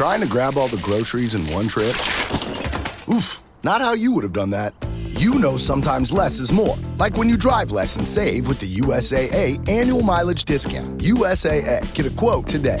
Trying to grab all the groceries in one trip? Oof, not how you would have done that. You know sometimes less is more. Like when you drive less and save with the USAA annual mileage discount. USAA. Get a quote today.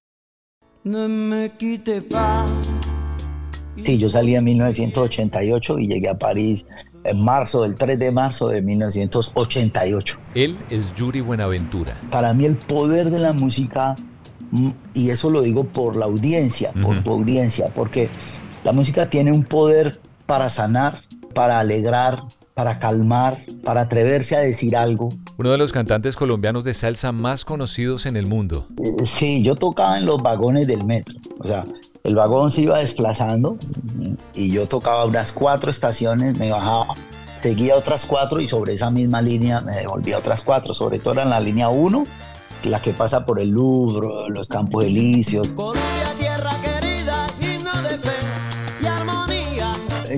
No me quite pa. Sí, yo salí en 1988 y llegué a París en marzo, el 3 de marzo de 1988. Él es Yuri Buenaventura. Para mí el poder de la música, mm, y eso lo digo por la audiencia, por tu audiencia, porque la música tiene un poder para sanar, para alegrar, para calmar, para atreverse a decir algo. Uno de los cantantes colombianos de salsa más conocidos en el mundo. Eh, Sí, yo tocaba en los vagones del metro. O sea, el vagón se iba desplazando y yo tocaba unas cuatro estaciones, me bajaba, seguía otras cuatro y sobre esa misma línea me devolvía otras cuatro. Sobre todo en la línea 1, la que pasa por el Louvre, los Campos Elíseos. Colombia, tierra querida,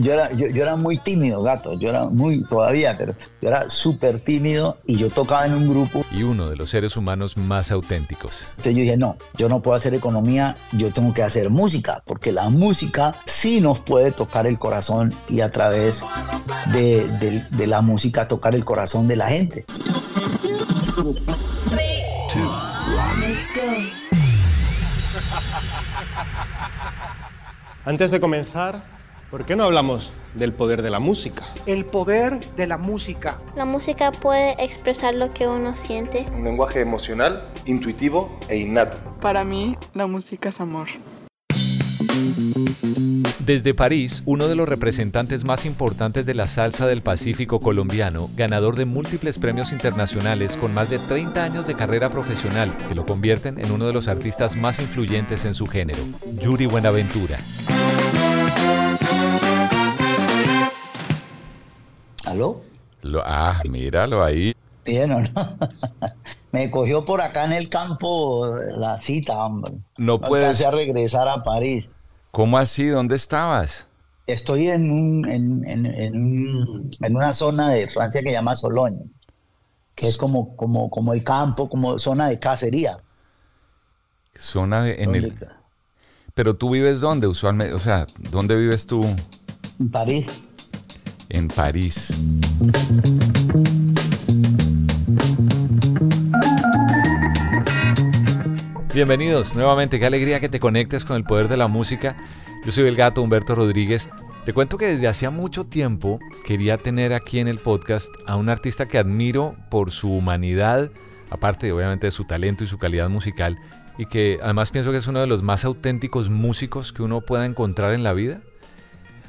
Yo era, yo, yo era muy tímido, gato. Yo era muy, todavía, pero yo era súper tímido y yo tocaba en un grupo. Y uno de los seres humanos más auténticos. Entonces yo dije, no, yo no puedo hacer economía, yo tengo que hacer música, porque la música sí nos puede tocar el corazón y a través de, de- de la música tocar el corazón de la gente. Antes de comenzar, ¿por qué no hablamos del poder de la música? El poder de la música. La música puede expresar lo que uno siente. Un lenguaje emocional, intuitivo e innato. Para mí, la música es amor. Desde París, uno de los representantes más importantes de la salsa del Pacífico colombiano, ganador de múltiples premios internacionales con más de 30 años de carrera profesional, que lo convierten en uno de los artistas más influyentes en su género, Yuri Buenaventura. ¿Aló? Lo- ah, míralo ahí. Bien, ¿o no? Me cogió por acá en el campo la cita, hombre. No puedes- alcancé a regresar a París. ¿Cómo así? ¿Dónde estabas? Estoy en, un- en, en- en en una zona de Francia que se llama Sologne, que es como, como, como el campo, como zona de cacería. Zona de, en el... Pero tú vives dónde usualmente, o sea, ¿dónde vives tú? En París. En París. Bienvenidos nuevamente, qué alegría que te conectes con el poder de la música. Yo soy el gato Humberto Rodríguez. Te cuento que desde hacía mucho tiempo quería tener aquí en el podcast a un artista que admiro por su humanidad, aparte obviamente de su talento y su calidad musical, y que además pienso que es uno de los más auténticos músicos que uno pueda encontrar en la vida.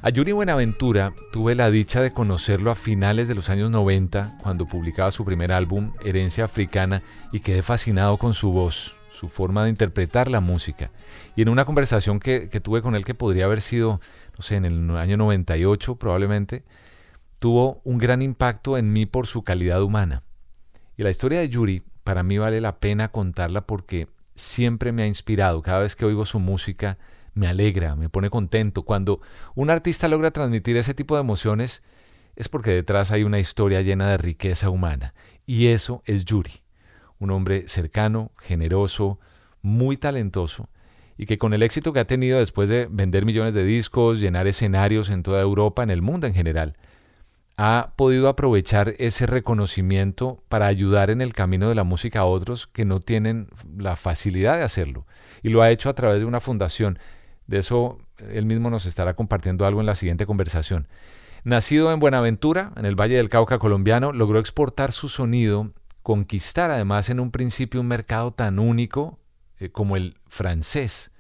A Yuri Buenaventura tuve la dicha de conocerlo a finales de los años 90, cuando publicaba su primer álbum, Herencia Africana, y quedé fascinado con su voz, su forma de interpretar la música. Y en una conversación que, tuve con él, que podría haber sido, no sé, en el año 98 probablemente, tuvo un gran impacto en mí por su calidad humana. Y la historia de Yuri, para mí vale la pena contarla porque siempre me ha inspirado. Cada vez que oigo su música, me alegra, me pone contento. Cuando un artista logra transmitir ese tipo de emociones, es porque detrás hay una historia llena de riqueza humana. Y eso es Yuri, un hombre cercano, generoso, muy talentoso, y que con el éxito que ha tenido después de vender millones de discos, llenar escenarios en toda Europa, en el mundo en general, ha podido aprovechar ese reconocimiento para ayudar en el camino de la música a otros que no tienen la facilidad de hacerlo. Y lo ha hecho a través de una fundación. De eso él mismo nos estará compartiendo algo en la siguiente conversación. Nacido en Buenaventura, en el Valle del Cauca colombiano, logró exportar su sonido, conquistar además en un principio un mercado tan único eh, como el francés,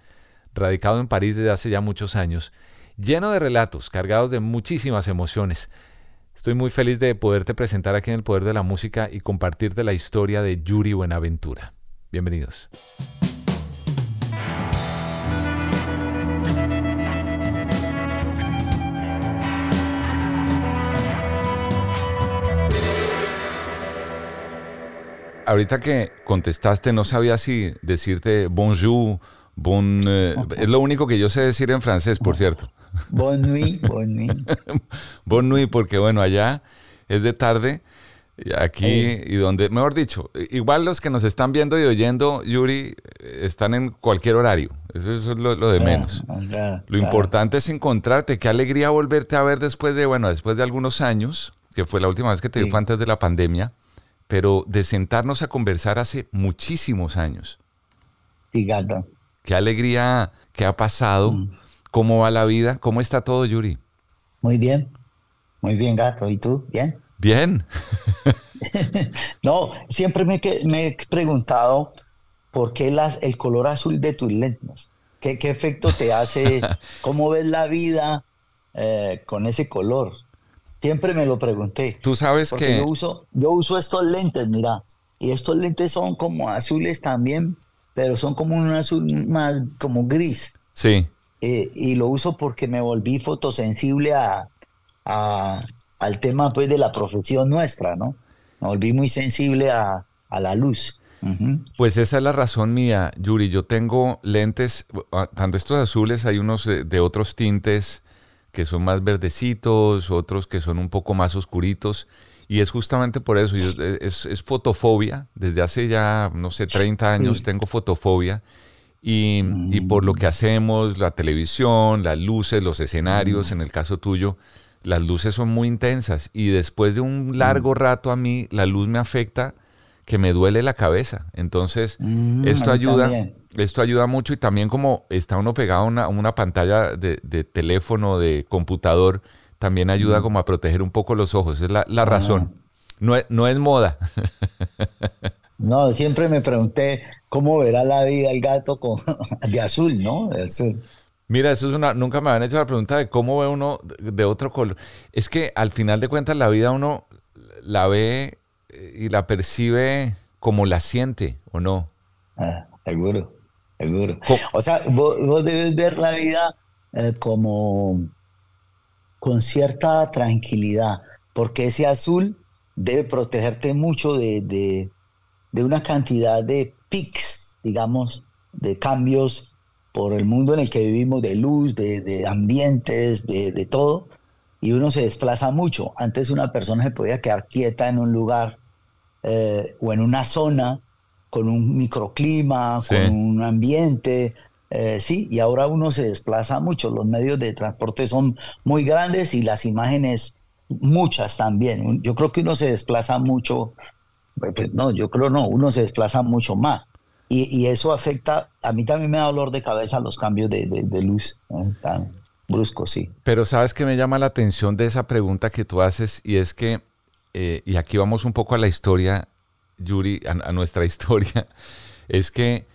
radicado en París desde hace ya muchos años, lleno de relatos cargados de muchísimas emociones. Estoy muy feliz de poderte presentar aquí en El Poder de la Música y compartirte la historia de Yuri Buenaventura. Bienvenidos. Ahorita que contestaste, no sabía si decirte bonjour, bon. eh, es lo único que yo sé decir en francés, por cierto. Bon nuit, bon nuit. Bon nuit, porque bueno, allá es de tarde. Aquí y donde, mejor dicho, igual los que nos están viendo y oyendo, Yuri, eh, están en cualquier horario. Eso, eso es lo, lo de menos. Claro, Lo importante es encontrarte. Qué alegría volverte a ver después de, bueno, después de algunos años, que fue la última vez que te vi Sí. fue antes de la pandemia, pero de sentarnos a conversar hace muchísimos años. Sí, gato. Qué alegría que ha pasado. Mm. ¿Cómo va la vida? ¿Cómo está todo, Yuri? Muy bien. Muy bien, gato. ¿Y tú? ¿Bien? Bien. No, siempre me, he preguntado por qué las- el color azul de tus lentes. ¿Qué, qué efecto te hace? ¿Cómo ves la vida eh, con ese color? Siempre me lo pregunté. Tú sabes que... yo uso, yo uso estos lentes, mira. Y estos lentes son como azules también, pero son como un azul más como gris. Sí. Eh, y lo uso porque me volví fotosensible a, a- al tema pues de la profesión nuestra, ¿no? Me volví muy sensible a, a la luz. Pues esa es la razón mía, Yuri. Yo tengo lentes, ah, tanto estos azules, hay unos de, de otros tintes que son más verdecitos, otros que son un poco más oscuritos. Y es justamente por eso, yo- eh, es, es fotofobia. Desde hace ya, no sé, 30 años Sí. tengo fotofobia. Y, y por lo que hacemos, la televisión, las luces, los escenarios, en el caso tuyo, las luces son muy intensas. Y después de un largo rato a mí, la luz me afecta que me duele la cabeza. Entonces, Mm, esto ayuda, también. Esto ayuda mucho y también como está uno pegado a una, pantalla de, de teléfono, de computador, también ayuda como a proteger un poco los ojos. Es la, la razón. No es, no es moda. No, siempre me pregunté cómo verá la vida el gato con, de azul, ¿no? De azul. Mira, eso es una. Nunca me habían hecho la pregunta de cómo ve uno de de otro color. Es que al final de cuentas la vida uno la ve eh, y la percibe como la siente, ¿o no? Ah, seguro, seguro. O sea, vos, vos debes ver la vida eh, como con cierta tranquilidad, porque ese azul debe protegerte mucho de, de- de una cantidad de pics, digamos, de cambios por el mundo en el que vivimos, de luz, de, de ambientes, de, de todo, y uno se desplaza mucho. Antes una persona se podía quedar quieta en un lugar eh, o en una zona con un microclima, Sí. con un ambiente, eh, sí, y ahora uno se desplaza mucho. Los medios de transporte son muy grandes y las imágenes muchas también. Yo creo que uno se desplaza mucho, pues, pues, no, yo creo no, uno se desplaza mucho más. Y, y eso afecta, a mí también me da dolor de cabeza los cambios de, de- de luz, tan bruscos, sí. Pero sabes que me llama la atención de esa pregunta que tú haces y es que, eh, y aquí vamos un poco a la historia, Yuri, a, nuestra historia, es que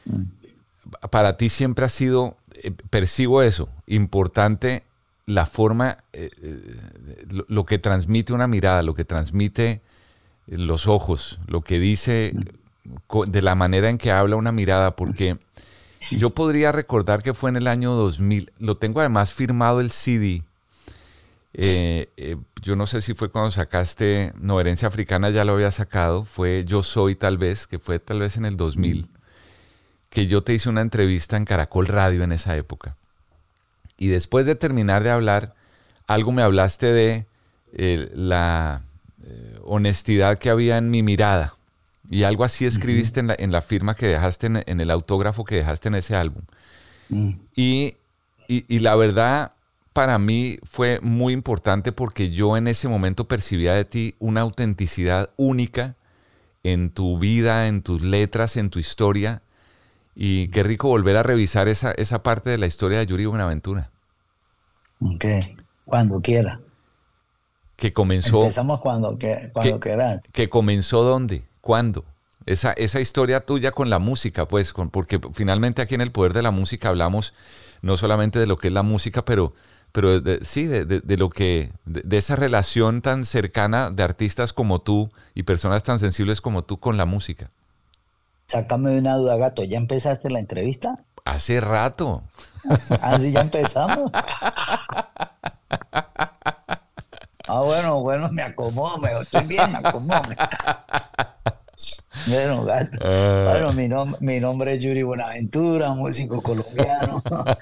para ti siempre ha sido, eh, percibo eso, importante la forma, eh, eh, lo, lo que transmite una mirada, lo que transmite los ojos, lo que dice de la manera en que habla una mirada, porque yo podría recordar que fue en el año 2000, lo tengo además firmado el CD. Eh, eh, yo no sé si fue cuando sacaste, no, Herencia Africana ya lo había sacado, fue Yo Soy tal vez, que fue tal vez en el 2000, que yo te hice una entrevista en Caracol Radio en esa época. Y después de terminar de hablar, algo me hablaste de eh, la honestidad que había en mi mirada. Y algo así escribiste en, la, en la firma que dejaste, en, en el autógrafo que dejaste en ese álbum. Y, y- y la verdad, para mí fue muy importante porque yo en ese momento percibía de ti una autenticidad única en tu vida, en tus letras, en tu historia. Y qué rico volver a revisar esa, esa parte de la historia de Yuri Buenaventura, Ok, Cuando quiera. que comenzó, Empezamos cuando, que, cuando ¿Qué? quieras. que comenzó dónde, cuándo. Esa, esa historia tuya con la música, pues, con- porque finalmente aquí en el Poder de la Música hablamos no solamente de lo que es la música, pero, pero de- sí, de, de- de lo que, de, esa relación tan cercana de artistas como tú y personas tan sensibles como tú con la música. Sácame de una duda, gato. ¿Ya empezaste la entrevista? Hace rato. Ah, sí, ya empezamos. Ah, bueno, bueno, me acomodo, me estoy bien, me acomodo. Bueno, gato. Ah. Bueno, mi, nom- mi nombre es Yuri Buenaventura, músico colombiano.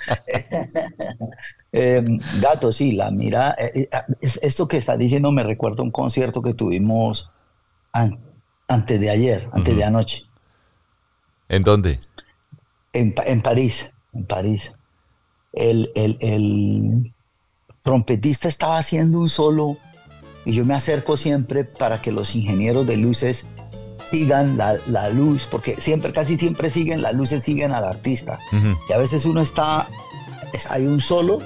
Eh, gato, sí, la mira. eh, eh, es- esto que estás diciendo me recuerda a un concierto que tuvimos an- antes de ayer, antes de anoche, ¿En dónde? en, en París, en París. El, el- el trompetista estaba haciendo un solo y yo me acerco siempre para que los ingenieros de luces sigan la, la luz, porque siempre, casi siempre siguen, las luces siguen al artista. Y a veces uno está, es- hay un solo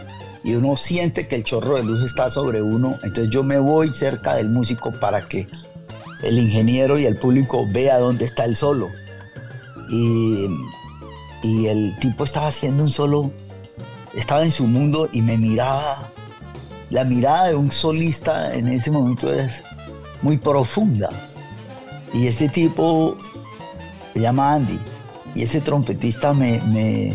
y uno siente que el chorro de luz está sobre uno, entonces yo me voy cerca del músico para que el ingeniero y el público vea dónde está el solo. Y, y el tipo estaba haciendo un solo, estaba en su mundo y me miraba. La mirada de un solista en ese momento es muy profunda. Y ese tipo se llama Andy. Y ese trompetista me, me,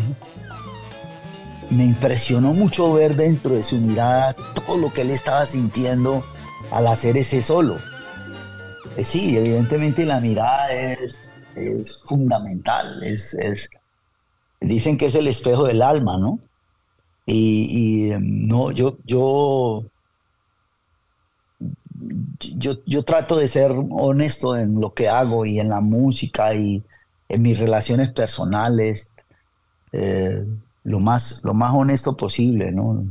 me impresionó mucho ver dentro de su mirada todo lo que él estaba sintiendo al hacer ese solo. Eh, Sí, evidentemente la mirada es, es fundamental. Es, es- dicen que es el espejo del alma, ¿no? Y, em, no, yo, yo, yo, yo trato de ser honesto en lo que hago y en la música y en mis relaciones personales, eh, lo, más, lo más honesto posible, ¿no?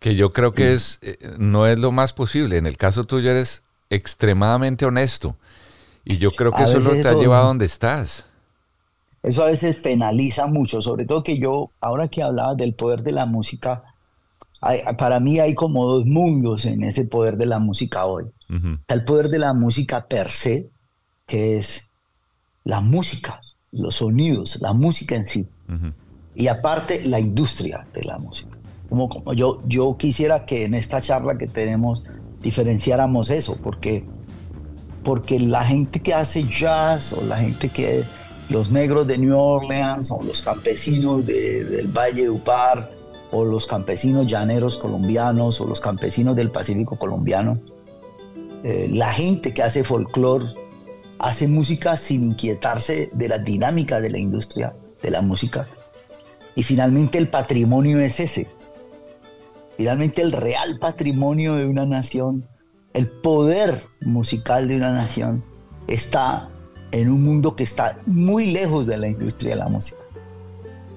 Que yo creo que es, eh, no es lo más posible. En el caso tuyo eres extremadamente honesto. Y yo creo que eso es lo que te ha llevado a donde estás. Eso a veces penaliza mucho, sobre todo que yo, ahora que hablabas del poder de la música, hay- para mí hay como dos mundos en ese poder de la música hoy. Ujú. Está el poder de la música per se, que es la música, los sonidos, la música en sí. Ujú. Y aparte, la industria de la música. Como, como yo, yo quisiera que en esta charla que tenemos diferenciáramos eso, porque, porque la gente que hace jazz o la gente que, los negros de New Orleans o los campesinos de- del Valle de Upar o los campesinos llaneros colombianos o los campesinos del Pacífico colombiano, eh, la gente que hace folclore hace música sin inquietarse de las dinámicas de la industria de la música. Y finalmente el patrimonio es ese. Finalmente el real patrimonio de una nación, el poder musical de una nación está en un mundo que está muy lejos de la industria de la música.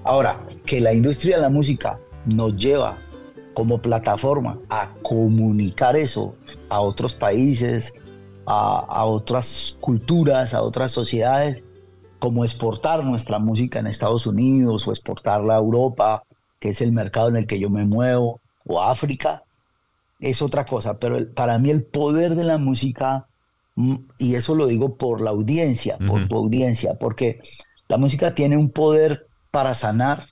Ahora, que la industria de la música nos lleva como plataforma a comunicar eso a otros países, a, a otras culturas, a otras sociedades, como exportar nuestra música en Estados Unidos o exportarla a Europa, que es el mercado en el que yo me muevo, o África, es otra cosa. Pero el- para mí el poder de la música, mm, y eso lo digo por la audiencia, por tu audiencia, porque la música tiene un poder para sanar,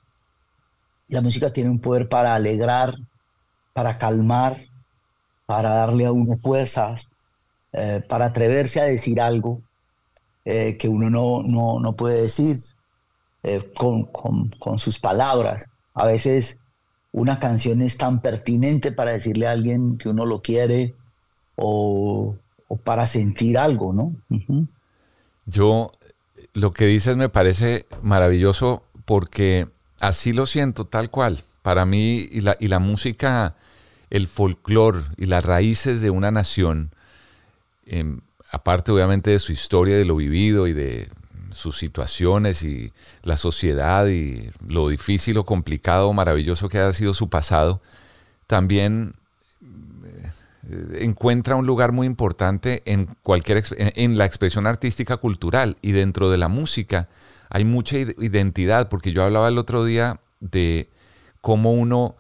la música tiene un poder para alegrar, para calmar, para darle a uno fuerzas, eh, para atreverse a decir algo eh, que uno no, no, no puede decir eh, con, con- con sus palabras. A veces una canción es tan pertinente para decirle a alguien que uno lo quiere o, o para sentir algo, ¿no? Yo, lo que dices me parece maravilloso porque así lo siento, tal cual. Para mí, y la, y la música, el folclore y las raíces de una nación, em, aparte obviamente de su historia, de lo vivido y de sus situaciones y la sociedad y lo difícil o complicado o maravilloso que haya sido su pasado, también eh, encuentra un lugar muy importante en cualquier en, la expresión artística cultural y dentro de la música hay mucha id- identidad porque yo hablaba el otro día de cómo uno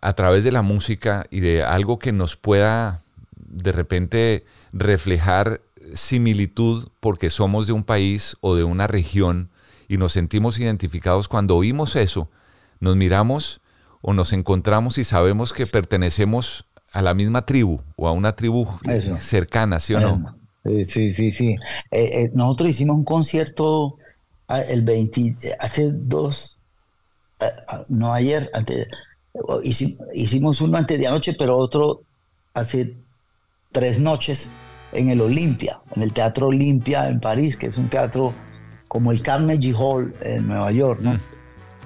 a través de la música y de algo que nos pueda de repente reflejar similitud porque somos de un país o de una región y nos sentimos identificados cuando oímos eso, nos miramos o nos encontramos y sabemos que pertenecemos a la misma tribu o a una tribu Eso. cercana, ¿sí o no? Sí, sí, sí. Eh, eh, nosotros hicimos un concierto ah, el 20, eh, hace dos, eh, ah, no ayer, antes, oh, hici- hicimos uno antes de anoche, pero otro hace tres noches en el Olimpia, en el Teatro Olimpia en París, que es un teatro como el Carnegie Hall en Nueva York, ¿no?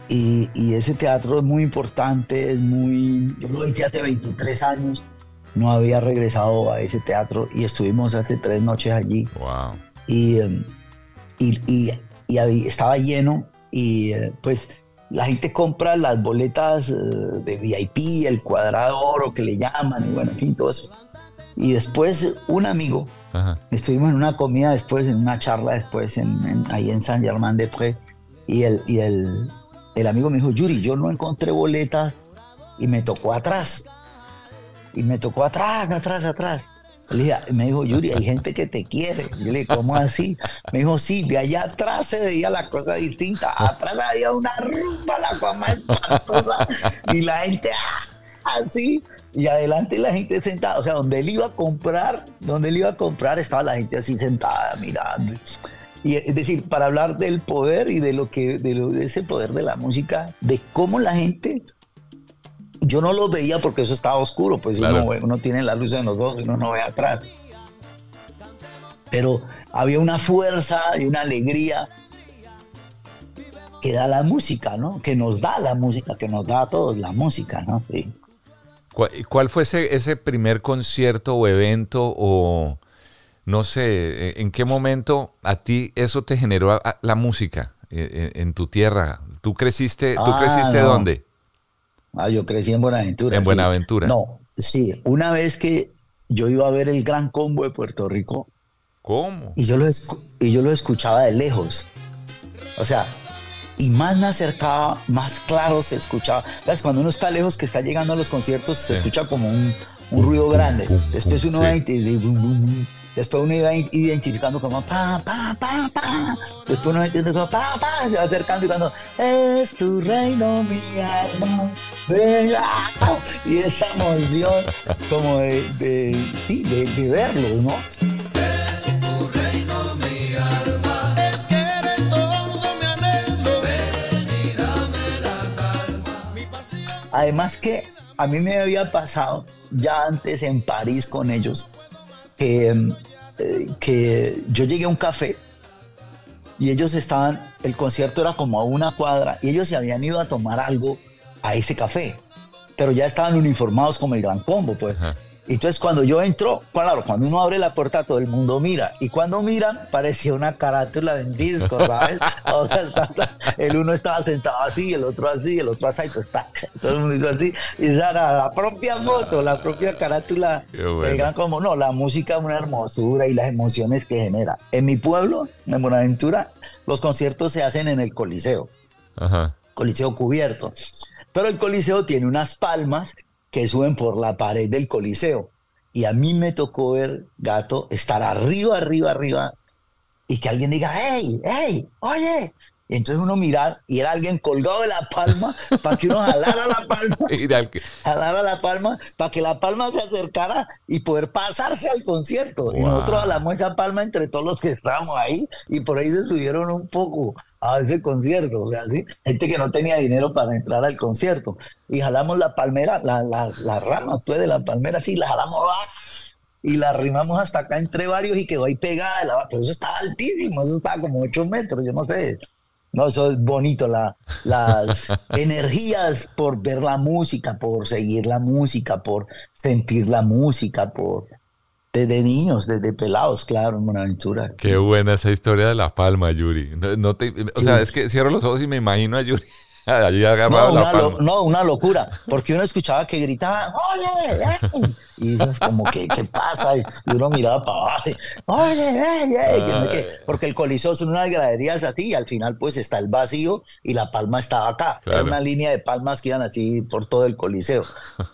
Y, y, ese teatro es muy importante, es muy... Yo lo hice hace 23 años, no había regresado a ese teatro y estuvimos hace tres noches allí. Wow. Y, em, y, y, y estaba lleno y eh, pues la gente compra las boletas eh, de VIP, el cuadrado oro que le llaman, y bueno, en fin, todo eso. Y después un amigo, estuvimos en una comida después, en una charla después, en, ahí en San Germán de Pré, y, el, y el, el amigo me dijo, Yuri, yo no encontré boletas y me tocó atrás. Y me tocó atrás, atrás, atrás. Le dije, me dijo, Yuri, hay gente que te quiere. Yo le dije, ¿cómo así? Me dijo, sí, de allá atrás se veía la cosa distinta. Atrás había una rumba, la fama espantosa. Y la gente ah, así. Y adelante la gente sentada. O sea, donde él iba a comprar, donde él iba a comprar, estaba la gente así sentada mirando. Y es decir, para hablar del poder y de lo que, de, lo, de ese poder de la música, de cómo la gente yo no lo veía porque eso estaba oscuro, pues uno, tiene la luz en los ojos y uno no ve atrás. Pero había una fuerza y una alegría que da la música, ¿no? Que nos da la música, que nos da a todos la música, ¿no? Sí. ¿Cuál, fue ese, ese primer concierto o evento o no sé, en qué momento a ti eso te generó la música eh, eh, en, tu tierra? ¿Tú creciste, ¿tú ah, creciste dónde? Ah, yo crecí en Buenaventura. En Buenaventura. No, sí. Una vez que yo iba a ver el Gran Combo de Puerto Rico. ¿Cómo? Y yo lo, y yo lo escuchaba de lejos. O sea, y más me acercaba, más claro se escuchaba. ¿Sabes? Cuando uno está lejos, que está llegando a los conciertos, se escucha como un, ruido grande. Después uno va y Después uno iba identificando como pa, pa, pa, pa. Después uno entiende como pa, pa, se va acercando y cuando es tu reino, mi alma. Y esa emoción como de, de, sí, de, de verlos, ¿no? Además que a mí me había pasado ya antes en París con ellos que, eh, que yo llegué a un café y ellos estaban, el concierto era como a una cuadra y ellos se habían ido a tomar algo a ese café, pero ya estaban uniformados como el Gran Combo, pues. Entonces cuando yo entro, claro, cuando uno abre la puerta todo el mundo mira. Y cuando mira, parecía una carátula de un disco, ¿sabes? o sea, el uno estaba sentado así, el otro así, el otro así, pues todo el mundo hizo así. Y esa era la propia moto, la propia carátula. Bueno. como, no, la música es una hermosura y las emociones que genera. En mi pueblo, en Buenaventura, los conciertos se hacen en el Coliseo. Ajá. Coliseo cubierto. Pero el Coliseo tiene unas palmas que suben por la pared del Coliseo. Y a mí me tocó ver, gato, estar arriba, arriba, arriba, y que alguien diga, hey, hey, oye. Y entonces uno mirar y era alguien colgado de la palma para que uno jalara la palma. jalara la palma para que la palma se acercara y poder pasarse al concierto. Y nosotros jalamos esa palma entre todos los que estábamos ahí y por ahí se subieron un poco a ese concierto, o sea, ¿sí? gente que no tenía dinero para entrar al concierto. Y jalamos la palmera, la, la, la rama pues, de la palmera, sí, la jalamos y la arrimamos hasta acá entre varios y quedó ahí pegada. La, pero eso estaba altísimo, eso estaba como 8 metros, yo no sé. No, eso es bonito, la, las energías por ver la música, por seguir la música, por sentir la música, por desde niños, desde pelados, claro, en Buenaventura. Qué buena esa historia de La Palma, Yuri. No, te, o sea, es que cierro los ojos y me imagino a Yuri allí no, la palma. no, una locura, porque uno escuchaba que gritaban, ¡Oye! Y como que, ¿qué pasa? Y uno miraba para abajo, ¡Oye! Porque el coliseo son unas graderías así y al final pues está el vacío y la palma estaba acá. Era una línea de palmas que iban así por todo el coliseo.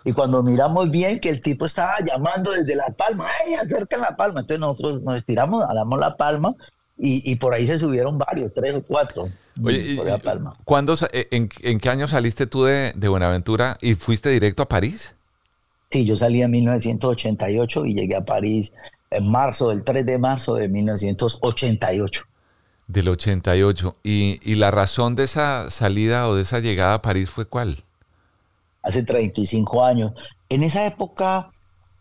Y cuando miramos bien que el tipo estaba llamando desde la palma, ¡ay, acerca la palma! Entonces nosotros nos estiramos, alamos la palma y, y por ahí se subieron varios, tres o cuatro. Oye, palma. ¿cuándo, eh, en, en, qué año saliste tú de, de Buenaventura y fuiste directo a París? Sí, yo salí en 1988 y llegué a París en marzo, el 3 de marzo de 1988. Del 88. ¿Y, ¿Y la razón de esa salida o de esa llegada a París fue cuál? Hace 35 años. En esa época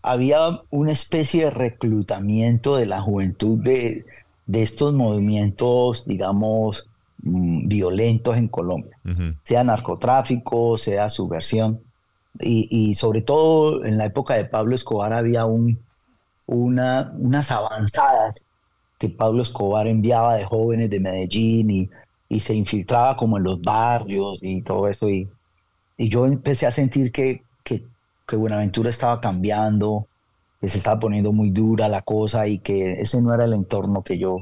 había una especie de reclutamiento de la juventud de, de estos movimientos, digamos, mm, violentos en Colombia, sea narcotráfico, sea subversión. Y, y, sobre todo en la época de Pablo Escobar había un, una, unas avanzadas que Pablo Escobar enviaba de jóvenes de Medellín y, y se infiltraba como en los barrios y todo eso. Y, y yo empecé a sentir que, que, que Buenaventura estaba cambiando, que se estaba poniendo muy dura la cosa y que ese no era el entorno que yo,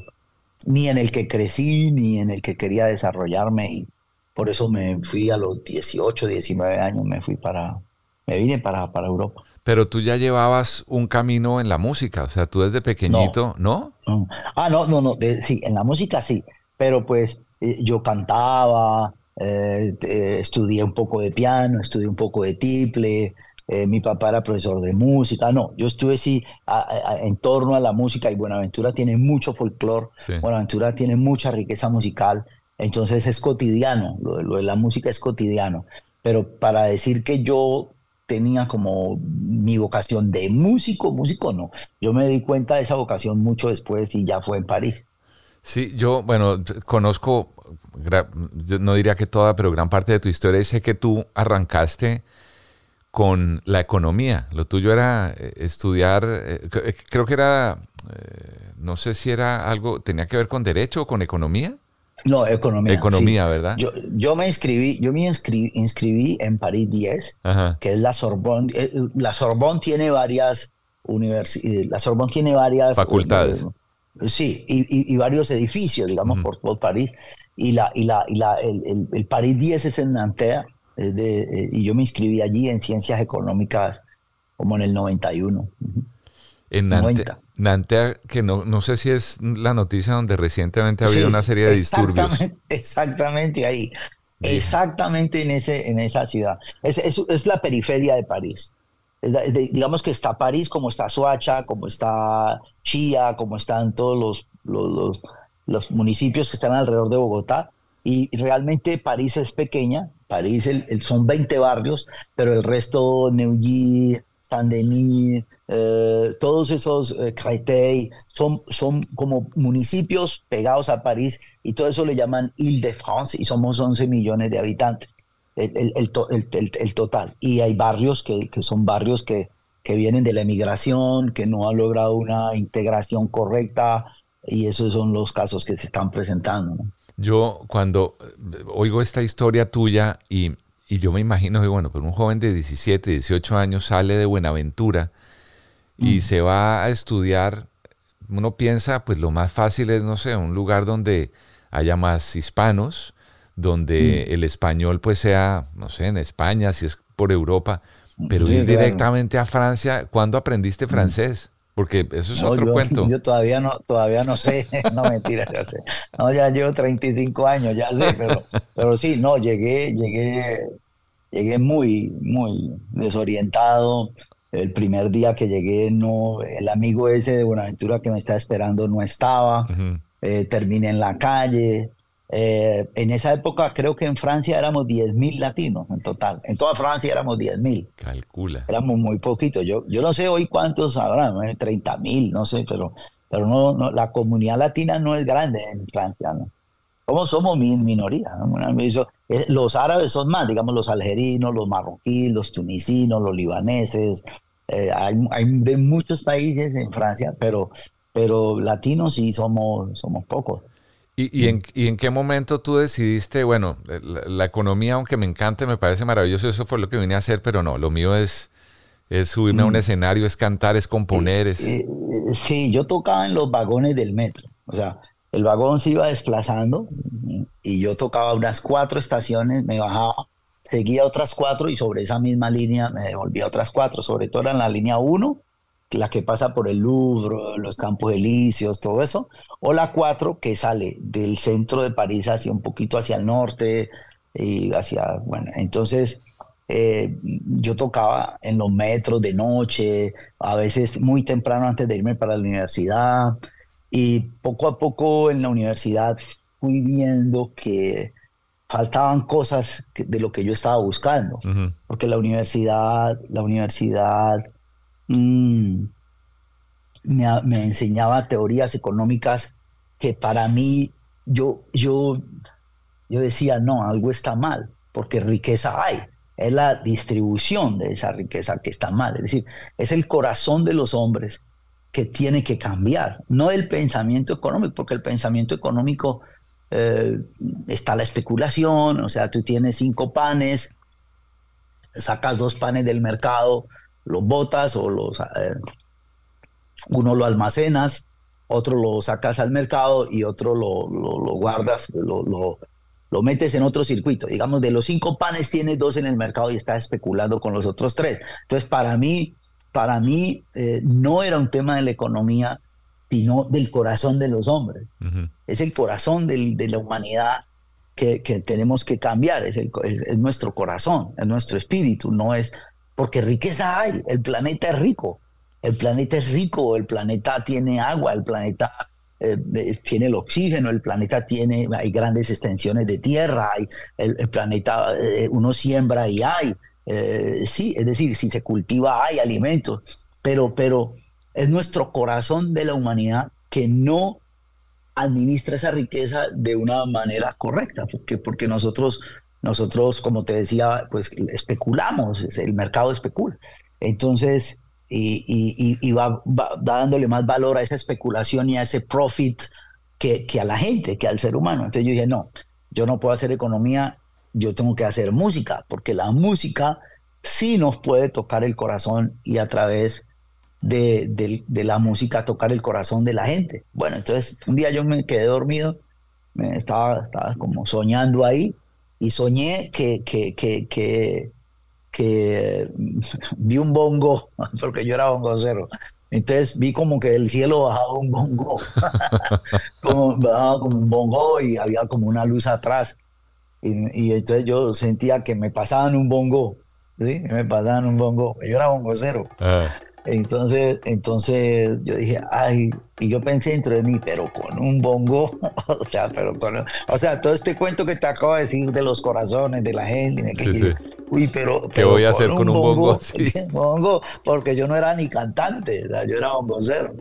ni en el que crecí, ni en el que quería desarrollarme. Y por eso me fui a los 18, 19 años, me fui para, me vine para, para Europa. Pero tú ya llevabas un camino en la música, o sea, tú desde pequeñito, ¿no? Ah, no, no, no, sí, en la música sí, pero pues eh, yo cantaba, eh, eh, estudié un poco de piano, estudié un poco de tiple, eh, mi papá era profesor de música, no, yo estuve sí en torno a la música y Buenaventura tiene mucho folclore, Buenaventura tiene mucha riqueza musical, entonces es cotidiano, lo, de la música es cotidiano, pero para decir que yo tenía como mi vocación de músico, músico no, yo me di cuenta de esa vocación mucho después y ya fue en París. Sí, yo, bueno, conozco, no diría que toda, pero gran parte de tu historia y sé que tú arrancaste con la economía. Lo tuyo era eh, estudiar, eh, eh, creo que era, no sé si era algo, tenía que ver con derecho o con economía. No, economía. Economía, ¿verdad? Yo, yo, me inscribí, yo me inscribí, en París 10, que es la Sorbonne. La Sorbonne tiene varias universidades, la Sorbonne tiene varias facultades. sí, y, varios edificios, digamos, por todo París. Y, la, y, la, y la, el, el, París 10 es en Nanterre, eh, y yo me inscribí allí en ciencias económicas como en el 91. En Nantea, que no, no sé si es la noticia donde recientemente ha habido una serie de disturbios. Exactamente ahí. Exactamente en, ese, en esa ciudad. Es, es, la periferia de París. digamos que está París, como está Soacha, como está Chía, como están todos los, los, los, los municipios que están alrededor de Bogotá. Y realmente París es pequeña, París el, son 20 barrios, pero el resto, Neuilly, Saint-Denis, eh, todos esos, eh, Créteil, son, son como municipios pegados a París y todo eso le llaman Ile-de-France y somos 11 millones de habitantes, el, el total. Y hay barrios que, que son barrios que, que vienen de la emigración, que no han logrado una integración correcta y esos son los casos que se están presentando. ¿no? Yo cuando eh, oigo esta historia tuya y, yo me imagino que, bueno, pues un joven de 17, 18 años sale de Buenaventura y mm. se va a estudiar, uno piensa, pues lo más fácil es, no sé, un lugar donde haya más hispanos, donde mm. el español pues sea, no sé, en España, si es por Europa, pero ir directamente a Francia, ¿cuándo aprendiste mm. francés? Porque eso es otro cuento. Yo todavía no, todavía no sé, no mentira, ya sé. No, ya llevo 35 años, ya sé, pero, pero sí, no, llegué, llegué, llegué muy, muy desorientado. El primer día que llegué, no, el amigo ese de Buenaventura que me estaba esperando no estaba. Eh, terminé en la calle, eh, en esa época creo que en Francia éramos 10.000 latinos en total. En toda Francia éramos 10.000. Calcula. Éramos muy poquitos. Yo, yo no sé hoy cuántos habrá, 30.000, no sé, pero, pero no, no, la comunidad latina no es grande en Francia. ¿no? Somos, somos minoría. Los árabes son más, digamos, los algerinos, los marroquíes, los tunisinos, los libaneses. Eh, hay, hay, de muchos países en Francia, pero, pero latinos sí somos, somos pocos. ¿Y, en, qué momento tú decidiste, bueno, la, economía, aunque me encante, me parece maravilloso, eso fue lo que vine a hacer, pero no, lo mío es, es subirme a un mm. escenario, es cantar, es componer. Es... Eh, eh, sí, yo tocaba en los vagones del metro, o sea, el vagón se iba desplazando y yo tocaba unas cuatro estaciones, me bajaba, seguía otras cuatro y sobre esa misma línea me devolvía otras cuatro, sobre todo en la línea 1 la que pasa por el Louvre, los Campos Elíseos, todo eso, o la 4 que sale del centro de París hacia un poquito hacia el norte y hacia, bueno, entonces eh, yo tocaba en los metros de noche, a veces muy temprano antes de irme para la universidad y poco a poco en la universidad fui viendo que faltaban cosas de lo que yo estaba buscando, porque la universidad, la universidad mm, me, enseñaba teorías económicas que para mí yo, yo, yo decía, no, algo está mal, porque riqueza hay. Es la distribución de esa riqueza que está mal. Es decir, es el corazón de los hombres que tiene que cambiar, no el pensamiento económico, porque el pensamiento económico eh, está la especulación, o sea, tú tienes cinco panes, sacas dos panes del mercado, los botas o los, eh, uno lo almacenas, otro lo sacas al mercado y otro lo, lo, guardas, lo, lo, metes en otro circuito. Digamos, de los cinco panes tienes dos en el mercado y estás especulando con los otros tres. Entonces, para mí, para mí eh, no era un tema de la economía, sino del corazón de los hombres. Es el corazón de la humanidad que, tenemos que cambiar, es, es, nuestro corazón, es nuestro espíritu, no es porque riqueza hay, el planeta es rico, el planeta es rico, el planeta tiene agua, el planeta eh, tiene el oxígeno, el planeta tiene, hay grandes extensiones de tierra, hay, el, planeta, eh, uno siembra y hay, eh, sí, es decir, si se cultiva hay alimentos, pero, pero es nuestro corazón de la humanidad que no administra esa riqueza de una manera correcta, porque, porque nosotros, nosotros, como te decía, pues especulamos, el mercado especula. Entonces, y, y, va, dándole más valor a esa especulación y a ese profit que, que a la gente, que al ser humano. Entonces yo dije, no, yo no puedo hacer economía yo tengo que hacer música, porque la música sí nos puede tocar el corazón y a través de, la música tocar el corazón de la gente. Bueno, entonces un día yo me quedé dormido, me estaba, estaba como soñando ahí y soñé que, que, que, que, vi un bongo, porque yo era bongocero. Entonces vi como que del cielo bajaba un bongo, como, bajaba como un bongo y había como una luz atrás. Y, entonces yo sentía que me pasaban un bongo, ¿sí? Me pasaban un bongo. Yo era bongocero. Ah. Entonces, entonces yo dije, ay, y yo pensé dentro de mí, pero con un bongo, o sea, pero con, o sea, todo este cuento que te acabo de decir de los corazones de la gente, uy, pero, ¿qué voy a hacer con un bongo? bongo, porque yo no era ni cantante, yo era bongocero.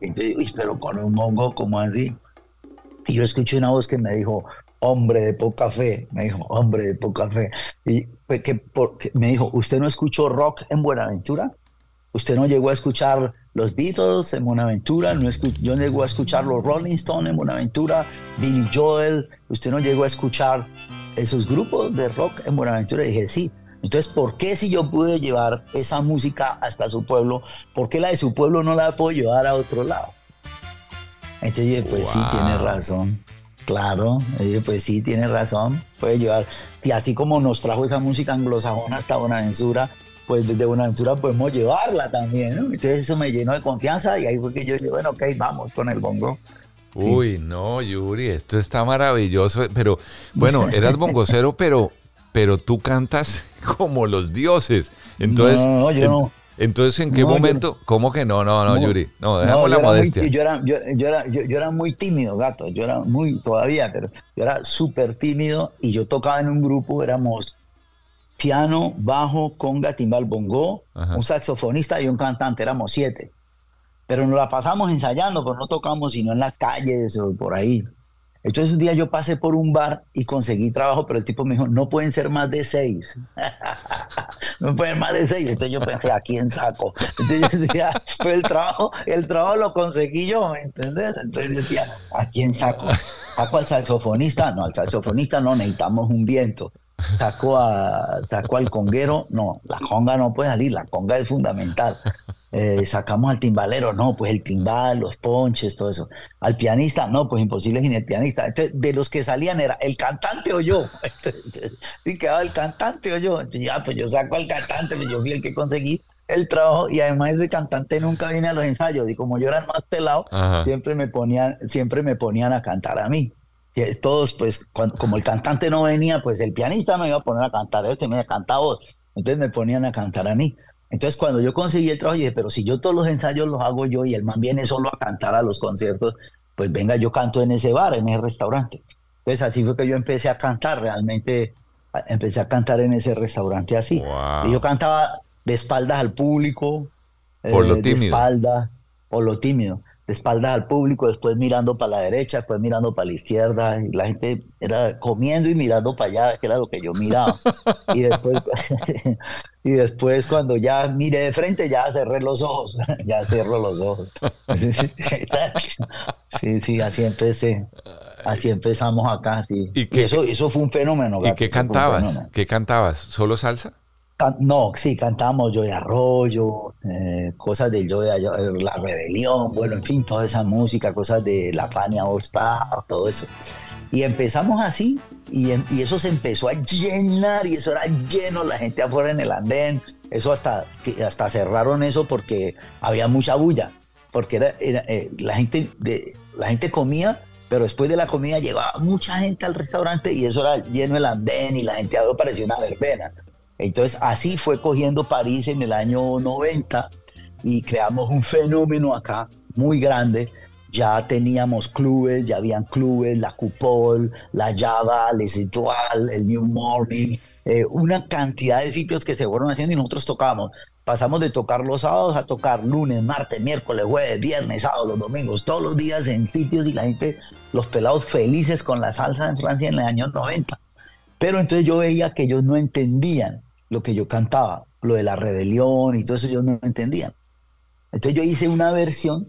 Entonces, uy, pero con un bongo, como así? Y yo escuché una voz que me dijo, hombre de poca fe, me dijo, hombre de poca fe. Y que, porque, me dijo, ¿usted no escuchó rock en Buenaventura? ¿Usted no llegó a escuchar los Beatles en Buenaventura? ¿No yo no llegó a escuchar los Rolling Stones en Buenaventura? ¿Billy Joel? ¿Usted no llegó a escuchar esos grupos de rock en Buenaventura? Y dije, sí. Entonces, ¿por qué si yo pude llevar esa música hasta su pueblo, por qué la de su pueblo no la puedo llevar a otro lado? Entonces dije, pues sí, tiene razón. Claro, pues sí, tiene razón, puede llevar. Y así como nos trajo esa música anglosajona hasta Buenaventura, pues desde Buenaventura podemos llevarla también, ¿no? Entonces eso me llenó de confianza y ahí fue que yo dije, bueno, ok, vamos con el bongo. Uy, no, Yuri, esto está maravilloso, pero bueno, eras bongocero, pero, pero tú cantas como los dioses. Entonces, no, yo no. Entonces, ¿en qué momento? ¿Cómo que no? No, no, Yuri. No, dejamos la modestia. yo, era, yo, era, yo, era muy tímido, gato. Yo era muy, todavía, pero yo era súper tímido y yo tocaba en un grupo, éramos piano, bajo, conga, timbal, bongo, un saxofonista y un cantante, éramos siete. Pero nos la pasamos ensayando, pero no tocamos sino en las calles o por ahí. Entonces un día yo pasé por un bar y conseguí trabajo, pero el tipo me dijo, no pueden ser más de seis. no pueden más de seis. Entonces yo pensé, ¿a quién saco? Entonces yo decía, pues el trabajo, el trabajo lo conseguí yo, ¿me entiendes? Entonces yo decía, ¿a quién saco? ¿Saco al saxofonista? No, al saxofonista no, necesitamos un viento. ¿Saco, a, ¿Saco al conguero? No, la conga no puede salir, la conga es fundamental. Eh, sacamos al timbalero, no, pues el timbal, los ponches, todo eso. Al pianista, no, pues imposible sin el pianista. Entonces, de los que salían era el cantante o yo. y quedaba el cantante o yo. Entonces, ya, pues yo saco al cantante, pues yo fui el que conseguí el trabajo y además ese cantante nunca viene a los ensayos y como yo era el más pelado, siempre me ponían, siempre me ponían a cantar a mí. Y todos, pues, como el cantante no venía, pues el pianista me iba a poner a cantar, este me canta vos. Entonces me ponían a cantar a mí. Entonces, cuando yo conseguí el trabajo, dije, pero si yo todos los ensayos los hago yo y el man viene solo a cantar a los conciertos, pues venga, yo canto en ese bar, en ese restaurante. Entonces, así fue que yo empecé a cantar, realmente empecé a cantar en ese restaurante así. Y yo cantaba de espaldas al público, Por lo de tímido. espalda, por lo tímido, de espaldas al público, después mirando para la derecha, después mirando para la izquierda, y la gente era comiendo y mirando para allá, que era lo que yo miraba. y después, y después cuando ya miré de frente, ya cerré los ojos, ya cerro los ojos. sí, sí, así empecé. Así empezamos acá, sí. ¿Y eso, eso fue un fenómeno. ¿Y qué cantabas? ¿Qué cantabas? ¿Solo salsa? No, sí, cantamos Yo de Arroyo, eh, cosas de Yo de Arroyo, La Rebelión, bueno, en fin, toda esa música, cosas de La Fania Star, todo eso. Y empezamos así, y, y eso se empezó a llenar, y eso era lleno, la gente afuera en el andén, eso hasta, hasta cerraron eso porque había mucha bulla, porque era, era, eh, la, gente de, la gente comía, pero después de la comida llegaba mucha gente al restaurante y eso era lleno el andén y la gente parecía una verbena. Entonces así fue cogiendo París en el año 90 y creamos un fenómeno acá muy grande. Ya teníamos clubes, ya habían clubes, la Cupol, la Java, Les Etoiles, el New Morning, eh, una cantidad de sitios que se fueron haciendo y nosotros tocábamos. Pasamos de tocar los sábados a tocar lunes, martes, miércoles, jueves, viernes, sábado, los domingos, todos los días en sitios y la gente, los pelados felices con la salsa en Francia en los años 90. Pero entonces yo veía que ellos no entendían lo que yo cantaba, lo de la rebelión y todo eso ellos no entendían. Entonces yo hice una versión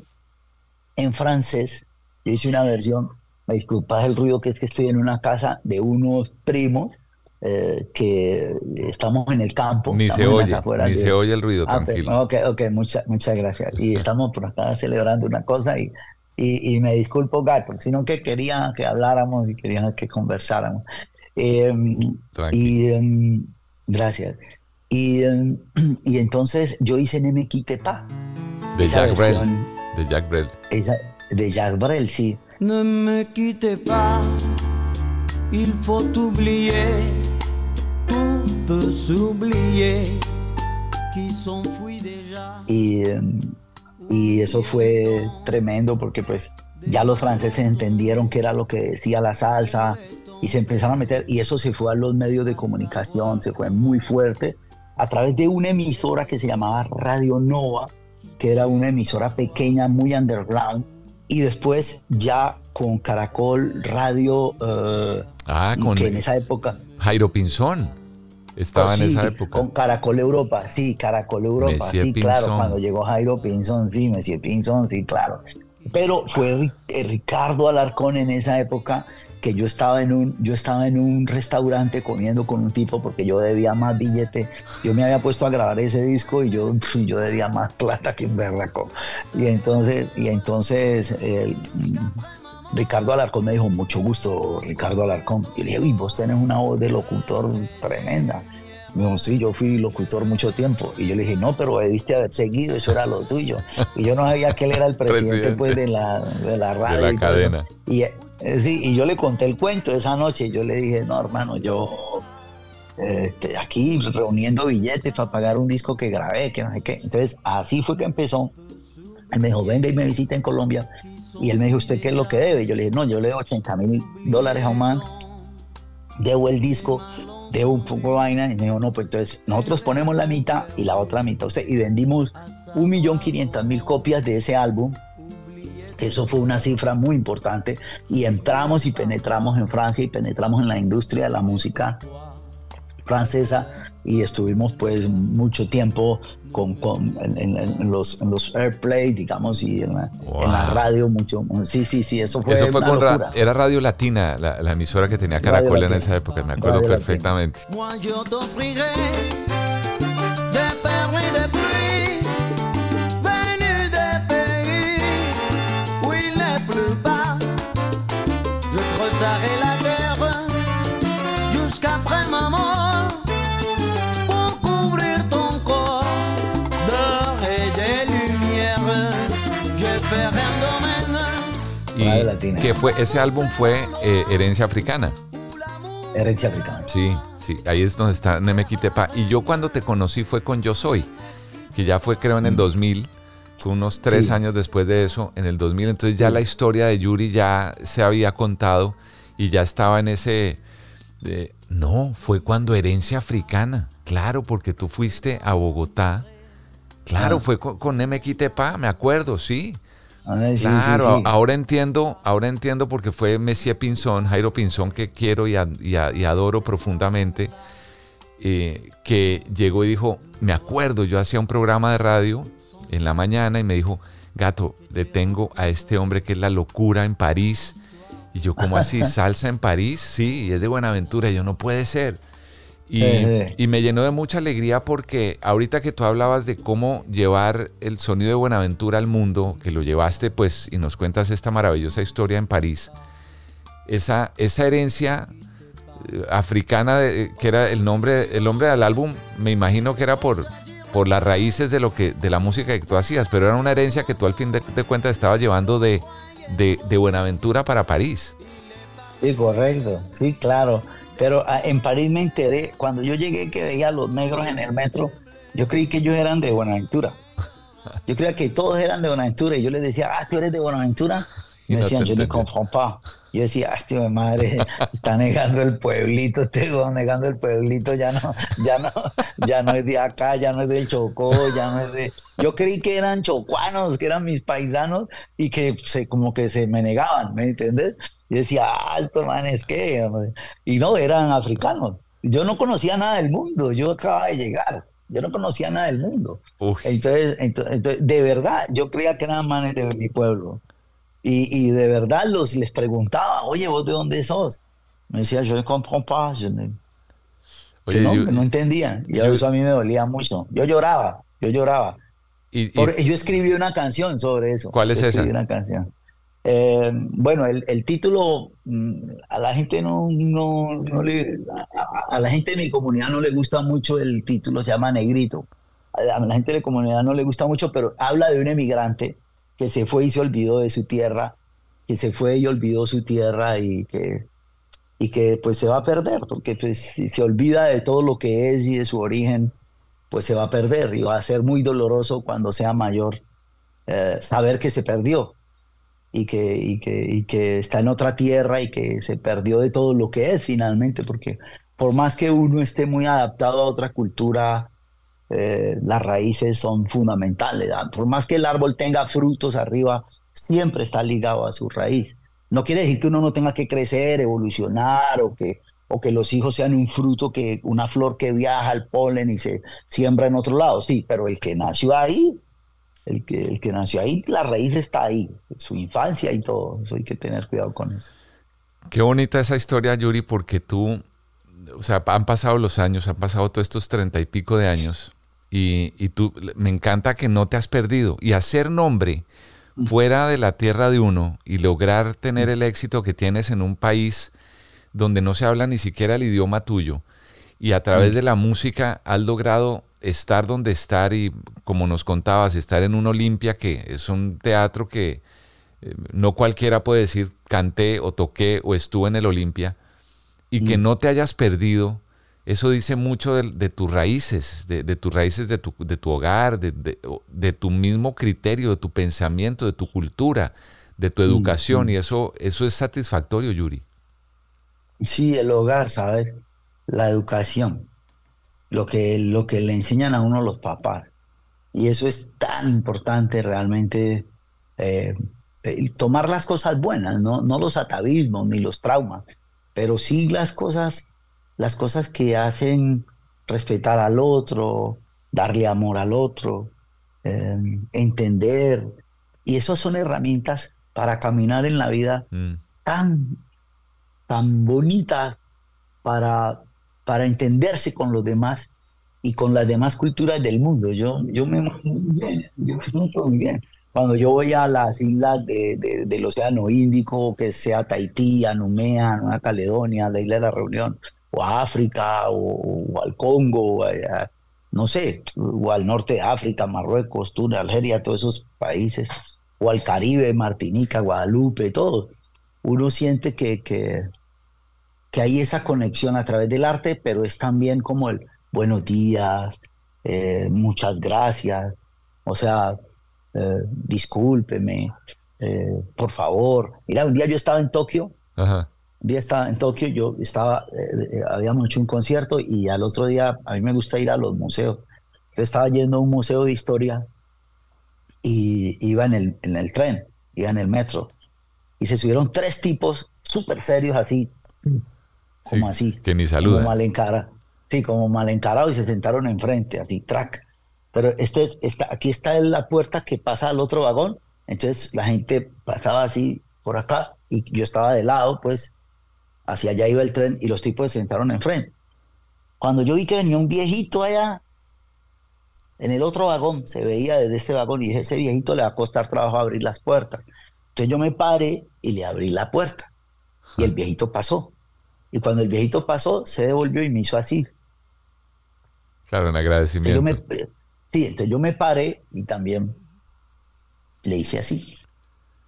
en francés, yo hice una versión, me disculpas el ruido que es que estoy en una casa de unos primos eh, que estamos en el campo. Ni se oye, afueras ni de- se oye el ruido, Ah, tranquilo. pero- ok, ok, muchas muchas gracias. Y estamos por acá celebrando una cosa y, y, y me disculpo, Gat, porque sino que quería que habláramos y quería que conversáramos. Eh, y gracias. Y, em, y entonces yo hice Neme Quite Pa. De Jack Brel. De Jack Brel. esa- de Jacques Brel, sí. Ne me quittez pas, il faut oublier, tout peut s'oublier, qui s'enfuit déjà. Y, em, y eso fue tremendo porque pues ya los franceses entendieron qué era lo que decía la salsa y se empezaron a meter y eso se fue a los medios de comunicación, se fue muy fuerte a través de una emisora que se llamaba Radio Nova, que era una emisora pequeña, muy underground, y después ya con Caracol Radio, eh, Ah, con que en esa época Jairo Pinzón. Estaba Oh, en sí, esa época. Con Caracol Europa, sí, Caracol Europa, sí, claro, cuando llegó Jairo Pinzón, sí, Monsieur Pinzón, sí, claro. Pero fue eh, Ricardo Alarcón en esa época que yo estaba en un yo estaba en un restaurante comiendo con un tipo porque yo debía más billete. Yo me había puesto a grabar ese disco y yo yo debía más plata que un berraco. Y entonces y entonces Ricardo Alarcón me dijo, mucho gusto, Ricardo Alarcón. Y le dije, uy, vos tenés una voz de locutor tremenda. Me dijo, sí, yo fui locutor mucho tiempo. Y yo le dije, no, pero debiste haber seguido, eso era lo tuyo. Y yo no sabía que él era el presidente, Presidente. pues, de la, de la radio. la y todo eso. cadena. Y, sí, y yo le conté el cuento esa noche. Yo le dije, no, hermano, yo este, aquí reuniendo billetes para pagar un disco que grabé, que no sé qué. Entonces, así fue que empezó. Él me dijo, venga y me visita en Colombia. Y él me dijo, ¿usted qué es lo que debe? Yo le dije, no, yo le debo 80 mil dólares a un man, debo el disco, debo un poco de vaina. Y me dijo, no, pues entonces nosotros ponemos la mitad y la otra mitad usted. Y vendimos un millón quinientas mil copias de ese álbum. Eso fue una cifra muy importante. Y entramos y penetramos en Francia y penetramos en la industria de la música francesa y estuvimos pues mucho tiempo con, con- en, en- en los, en los airplay, digamos, y en la, en la Wow. radio mucho. Sí, sí, sí, eso fue Eso fue una con ra- era Radio Latina, la, la emisora que tenía Caracol en esa época, me acuerdo Radio perfectamente. Que fue, ese álbum fue eh, Herencia Africana. Herencia africana. Sí, sí, ahí es donde está Nemequitepa. Y yo cuando te conocí fue con Yo Soy, que ya fue creo en el 2000, fue unos tres Mm. Sí. años después de eso, en el 2000. Entonces ya la historia de Yuri ya se había contado y ya estaba en ese... no, fue cuando Herencia Africana, claro, porque tú fuiste a Bogotá Claro, Ah. fue con, con me acuerdo, sí. Ay, sí, Claro, sí, sí. ahora entiendo, ahora entiendo porque fue Messier Pinzón, Jairo Pinzón, que quiero y, ad- y a- y adoro profundamente, eh, que llegó y dijo, me acuerdo, yo hacía un programa de radio en la mañana y me dijo, gato, detengo a este hombre que es la locura en París. Y yo, ¿cómo así? ¿Salsa en París? Sí, y es de Buenaventura. Y yo, no puede ser. Y, me llenó de mucha alegría porque ahorita que tú hablabas de cómo llevar el sonido de Buenaventura al mundo, que lo llevaste pues y nos cuentas esta maravillosa historia en París, esa, esa herencia eh, africana, de- que era el nombre, el nombre del álbum, me imagino que era por, por las raíces de, lo que, de la música que tú hacías, pero era una herencia que tú al fin de, de cuentas estabas llevando de, de, de Buenaventura para París. Sí, correcto, sí, claro. Pero ah, en París me enteré, cuando yo llegué que veía a los negros en el metro, yo creí que ellos eran de Buenaventura. Yo creía que todos eran de Buenaventura y yo les decía, ah, tú eres de Buenaventura. Y me no decían, te yo entendían. comprends pas. Yo decía, ah, tío de madre, está negando el pueblito, este weón negando el pueblito, ya no, ya no, ya no es de acá, ya no es del Chocó, ya no es de. Yo creí que eran chocuanos, que eran mis paisanos y que se, como que se me negaban, ¿me entiendes? Yo decía, ah, estos manes qué, hombre?". y no, eran africanos. Yo no conocía nada del mundo, yo acababa de llegar, yo no conocía nada del mundo. Entonces, ento- entonces, de verdad, yo creía que eran manes de mi pueblo. Y, y de verdad los, les preguntaba, oye, ¿vos de dónde sos? Me decía, yo no comprends pas. yo no, oye, que no, yo- que no entendía. Y yo- eso a mí me dolía mucho. Yo lloraba, yo lloraba. y- y- Por- yo escribí una canción sobre eso. ¿Cuál es Yo esa? escribí una canción. Eh, bueno, el, título mm, a la gente no, no, le, a, la gente de mi comunidad no le gusta mucho el título, se llama Negrito. A la gente de la comunidad no le gusta mucho, pero habla de un emigrante que se fue y se olvidó de su tierra, que se fue y olvidó su tierra y que, y que pues se va a perder, porque pues, si se olvida de todo lo que es y de su origen, pues se va a perder y va a ser muy doloroso cuando sea mayor eh, saber que se perdió y que, y, que, y que está en otra tierra y que se perdió de todo lo que es finalmente, porque por más que uno esté muy adaptado a otra cultura, eh, las raíces son fundamentales. ¿ah? Por más que el árbol tenga frutos arriba, siempre está ligado a su raíz. No quiere decir que uno no tenga que crecer, evolucionar o que, o que los hijos sean un fruto, que una flor que viaja al polen y se siembra en otro lado. Sí, pero el que nació ahí, el que, el que nació ahí, la raíz está ahí, su infancia y todo. Eso hay que tener cuidado con eso. Qué bonita esa historia, Yuri, porque tú, o sea, han pasado los años, han pasado todos estos treinta y pico de años, y, y tú, me encanta que no te has perdido. Y hacer nombre fuera de la tierra de uno y lograr tener el éxito que tienes en un país donde no se habla ni siquiera el idioma tuyo, y a través de la música has logrado estar donde estar y, como nos contabas, estar en un Olimpia, que es un teatro que eh, no cualquiera puede decir canté o toqué o estuve en el Olimpia y que no te hayas perdido, eso dice mucho de, de tus raíces, de, de tus raíces de tu, de tu hogar, de, tu mismo criterio, de tu pensamiento, de tu cultura, de tu educación, y eso, eso es satisfactorio, Yuri. Sí, el hogar, ¿sabes? La educación, lo que, lo que le enseñan a uno los papás. Y eso es tan importante realmente, eh, tomar las cosas buenas, ¿no? No los atavismos ni los traumas, pero sí las cosas, las cosas que hacen respetar al otro, darle amor al otro, eh, entender. Y esas son herramientas para caminar en la vida Mm. tan, tan bonitas para, para entenderse con los demás y con las demás culturas del mundo. Yo, yo me muy yo me siento muy bien. Cuando yo voy a las islas de- de- del Océano Índico, que sea Tahití, a Numea, Nueva Caledonia, la isla de la Reunión, o a África, o, al Congo, no sé, o al norte de África, Marruecos, Túnez, Algeria, todos esos países, o al Caribe, Martinica, Guadalupe, todo. Uno siente que, que, que hay esa conexión a través del arte, pero es también como el buenos días, eh, muchas gracias, o sea, eh, discúlpeme, eh, por favor. Mira, un día yo estaba en Tokio, Ajá. un día estaba en Tokio, yo estaba, eh, habíamos hecho un concierto y al otro día a mí me gusta ir a los museos. Yo estaba yendo a un museo de historia y iba en el, en el tren, iba en el metro. Y se subieron tres tipos súper serios así, como así. Que ni saludan. Como mal encara. Sí, como mal encarados y se sentaron enfrente, así, track. Pero este es, está, aquí está la puerta que pasa al otro vagón. Entonces la gente pasaba así por acá y yo estaba de lado, pues hacia allá iba el tren y los tipos se sentaron enfrente. Cuando yo vi que venía un viejito allá, en el otro vagón, se veía desde este vagón y dije, ese viejito le va a costar trabajo abrir las puertas. Entonces yo me paré y le abrí la puerta. Y el viejito pasó. Y cuando el viejito pasó, se devolvió y me hizo así. Claro, en agradecimiento. sí, entonces yo me paré y también le hice así.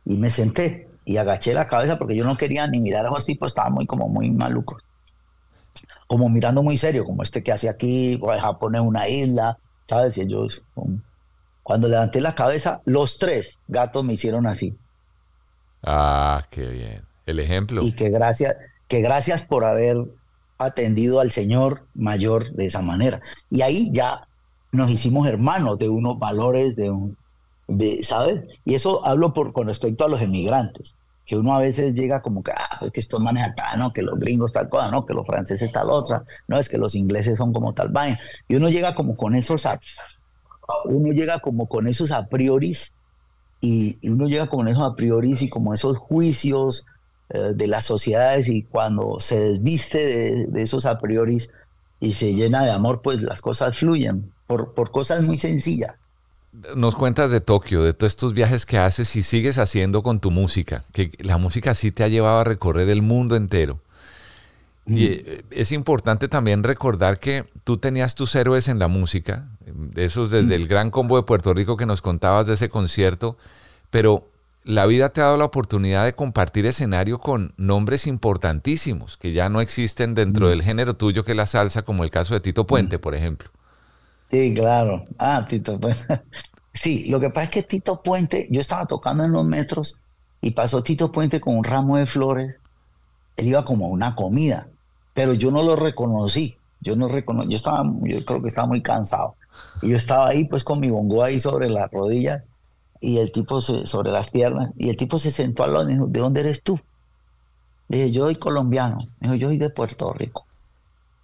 Y me senté y agaché la cabeza porque yo no quería ni mirar a los tipos, estaban muy como muy malucos. Como mirando muy serio, como este que hace aquí, Japón es una isla, ¿sabes? Y ellos, cuando levanté la cabeza, los tres gatos me hicieron así. Ah, qué bien. El ejemplo. Y que gracias, que gracias por haber atendido al Señor mayor de esa manera. Y ahí ya nos hicimos hermanos de unos valores, de un, ¿sabes? Y eso hablo por, con respecto a los emigrantes que uno a veces llega como que, ah, es que estos manes acá, ¿no? Que los gringos tal cosa, ¿no? Que los franceses tal otra, no, es que los ingleses son como tal vaina. Y uno llega como con esos, uno llega como con esos a priori y, uno llega con esos a priori y como esos juicios de las sociedades y cuando se desviste de, de, esos a priori y se llena de amor, pues las cosas fluyen por, por cosas muy sencillas. Nos cuentas de Tokio, de todos estos viajes que haces y sigues haciendo con tu música, que la música sí te ha llevado a recorrer el mundo entero. Y eh, es importante también recordar que tú tenías tus héroes en la música, esos desde el gran combo de Puerto Rico que nos contabas de ese concierto, pero la vida te ha dado la oportunidad de compartir escenario con nombres importantísimos que ya no existen dentro del género tuyo que es la salsa, como el caso de Tito Puente, por ejemplo. Sí, claro. Ah, Tito Puente. Sí, lo que pasa es que Tito Puente, yo estaba tocando en los metros y pasó Tito Puente con un ramo de flores. Él iba como a una comida, pero yo no lo reconocí. Yo no reconocí, yo estaba, yo creo que estaba muy cansado. Y yo estaba ahí pues con mi bongo ahí sobre las rodillas y el tipo sobre las piernas y el tipo se sentó al lado y me dijo, ¿de dónde eres tú? Le dije, yo soy colombiano. Me dijo, yo soy de Puerto Rico.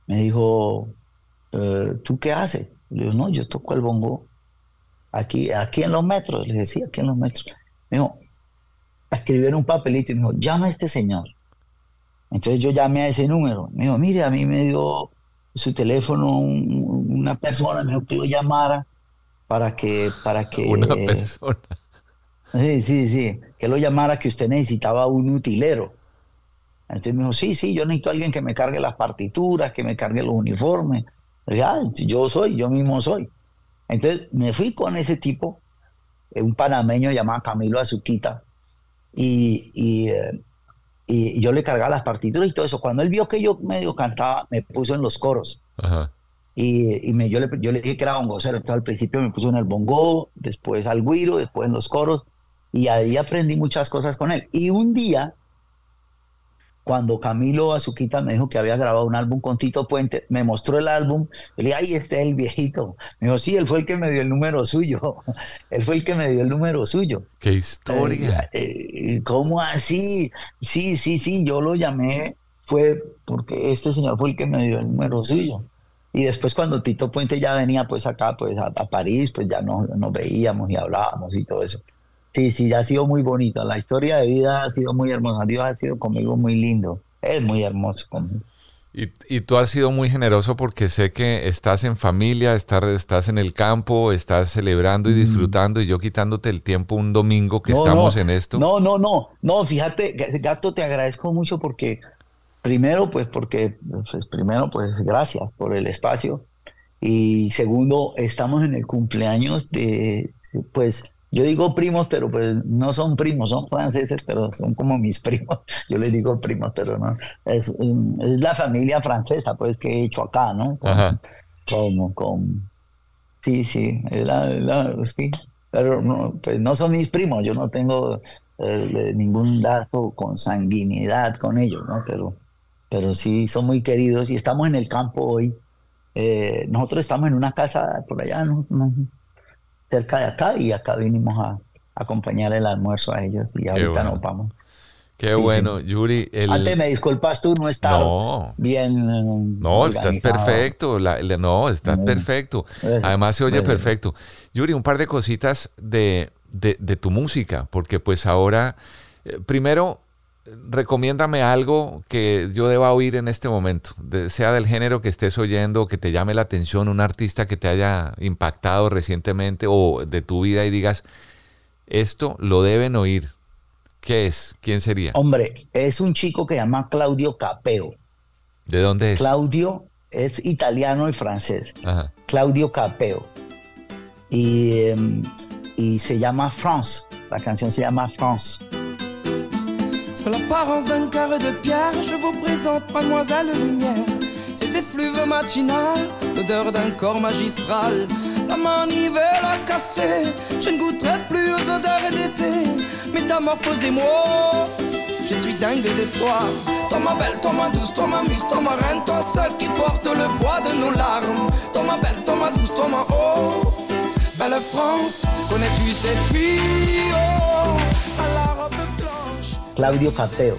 Me dijo, eh, ¿tú qué haces? Le digo, no, yo toco el bongo aquí, aquí en los metros. Le decía, aquí en los metros. Me dijo, escribieron un papelito y me dijo, llama a este señor. Entonces yo llamé a ese número. Me dijo, mire, a mí me dio su teléfono una persona, me dijo que lo llamara para que... Para que una persona. Sí, sí, sí, que lo llamara que usted necesitaba un utilero. Entonces me dijo, sí, sí, yo necesito a alguien que me cargue las partituras, que me cargue los uniformes. Ah, yo soy, yo mismo soy. Entonces me fui con ese tipo, eh, un panameño llamado Camilo Azuquita, y, y, eh, y, yo le cargaba las partituras y todo eso. Cuando él vio que yo medio cantaba, me puso en los coros. Y, y me, yo, le, yo le dije que era bongocero. Entonces al principio me puso en el bongo, después al guiro, después en los coros. Y ahí aprendí muchas cosas con él. Y un día cuando Camilo Azuquita me dijo que había grabado un álbum con Tito Puente, me mostró el álbum, le dije, ahí está el viejito. Me dijo, sí, él fue el que me dio el número suyo. él fue el que me dio el número suyo. ¡Qué historia! Eh, eh, ¿Cómo así? Sí, sí, sí, yo lo llamé, fue porque este señor fue el que me dio el número suyo. Y después cuando Tito Puente ya venía pues acá, pues a, París, pues ya nos, nos veíamos y hablábamos y todo eso. Sí, sí, ha sido muy bonito. La historia de vida ha sido muy hermosa. Dios ha sido conmigo muy lindo. Es muy hermoso conmigo. Y, y, tú has sido muy generoso porque sé que estás en familia, estás, estás en el campo, estás celebrando y mm. disfrutando y yo quitándote el tiempo un domingo que estamos en esto. No, no, no, no, fíjate, Gato, te agradezco mucho porque, primero, pues porque, pues, primero, pues gracias por el espacio y segundo, estamos en el cumpleaños de, pues, yo digo primos, pero pues no son primos, son franceses, pero son como mis primos. Yo les digo primos, pero no. Es, es la familia francesa, pues, que he hecho acá, ¿no? Como, con... Sí, sí, es la, sí. Pero no, pues no son mis primos, yo no tengo eh, ningún lazo con sanguinidad con ellos, ¿no? Pero, pero sí, son muy queridos y estamos en el campo hoy Eh, nosotros estamos en una casa por allá, ¿no? No, cerca de acá, y acá vinimos a, acompañar el almuerzo a ellos y ahorita bueno. nos vamos. Qué bueno, Yuri. El... Antes me disculpas tú, no estás No. bien. eh, No, estás perfecto. la- la- no, estás perfecto. Además se oye perfecto. Yuri, un par de cositas de, de- de tu música, porque pues ahora, eh, primero, recomiéndame algo que yo deba oír en este momento, de- sea del género que estés oyendo, que te llame la atención, un artista que te haya impactado recientemente o de tu vida y digas, esto lo deben oír. ¿Qué es? ¿Quién sería? Hombre, es un chico que se llama Claudio Capeo. ¿De dónde es? Claudio es italiano y francés. Ajá. Claudio Capeo. Y, em, y se llama France. La canción se llama France. Sur l'apparence d'un carré de pierre, je vous présente Mademoiselle Lumière. Ses effluves matinales, l'odeur d'un corps magistral. La manivelle a cassé, je ne goûterai plus aux odeurs d'été. Métamorphosez-moi, je suis dingue de toi. Toi ma belle, toi ma douce, toi ma mise, toi ma reine, toi celle qui porte le poids de nos larmes. Toi ma belle, toi ma douce, toi ma oh. Belle France, connais-tu cette fille oh, Claudio Capeo.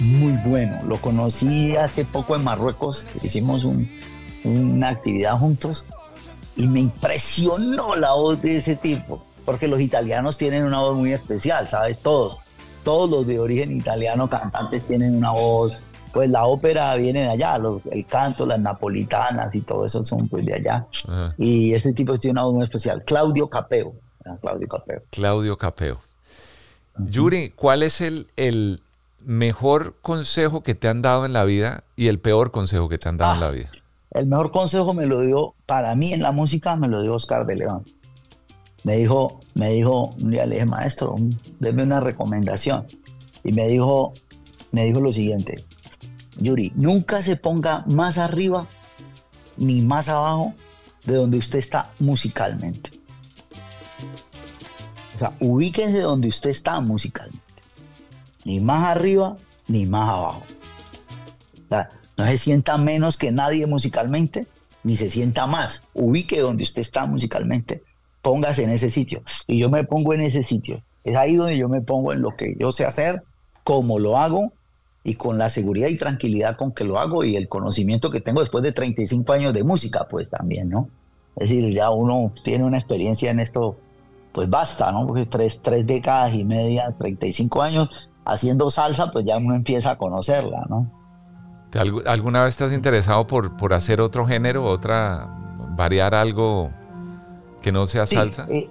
Muy bueno. Lo conocí hace poco en Marruecos. Hicimos un- una actividad juntos y me impresionó la voz de ese tipo. Porque los italianos tienen una voz muy especial, ¿sabes? Todos. Todos los de origen italiano cantantes tienen una voz. Pues la ópera viene de allá, los- el canto, las napolitanas y todo eso son pues de allá. Ajá. Y este tipo tiene una voz muy especial. Claudio Capeo. Claudio Capeo. Claudio Capeo. Yuri, ¿cuál es el, el mejor consejo que te han dado en la vida y el peor consejo que te han dado en la vida? El mejor consejo me lo dio, para mí en la música, me lo dio Oscar de León. Me dijo, me dijo, un día le dije, maestro, déme una recomendación. Y me dijo, me dijo lo siguiente, Yuri, nunca se ponga más arriba ni más abajo de donde usted está musicalmente. Sea, ubíquense donde usted está musicalmente. Ni más arriba ni más abajo. O sea, no se sienta menos que nadie musicalmente, ni se sienta más. Ubique donde usted está musicalmente, póngase en ese sitio. Y yo me pongo en ese sitio. Es ahí donde yo me pongo en lo que yo sé hacer, cómo lo hago y con la seguridad y tranquilidad con que lo hago y el conocimiento que tengo después de 35 años de música, pues también, ¿no? Es decir, ya uno tiene una experiencia en esto, pues basta, ¿no? Porque tres, tres décadas y media, 35 años haciendo salsa, pues ya uno empieza a conocerla, ¿no? ¿Te algu- ¿Alguna vez te has interesado por, por hacer otro género, otra, variar algo que no sea Sí, salsa? eh,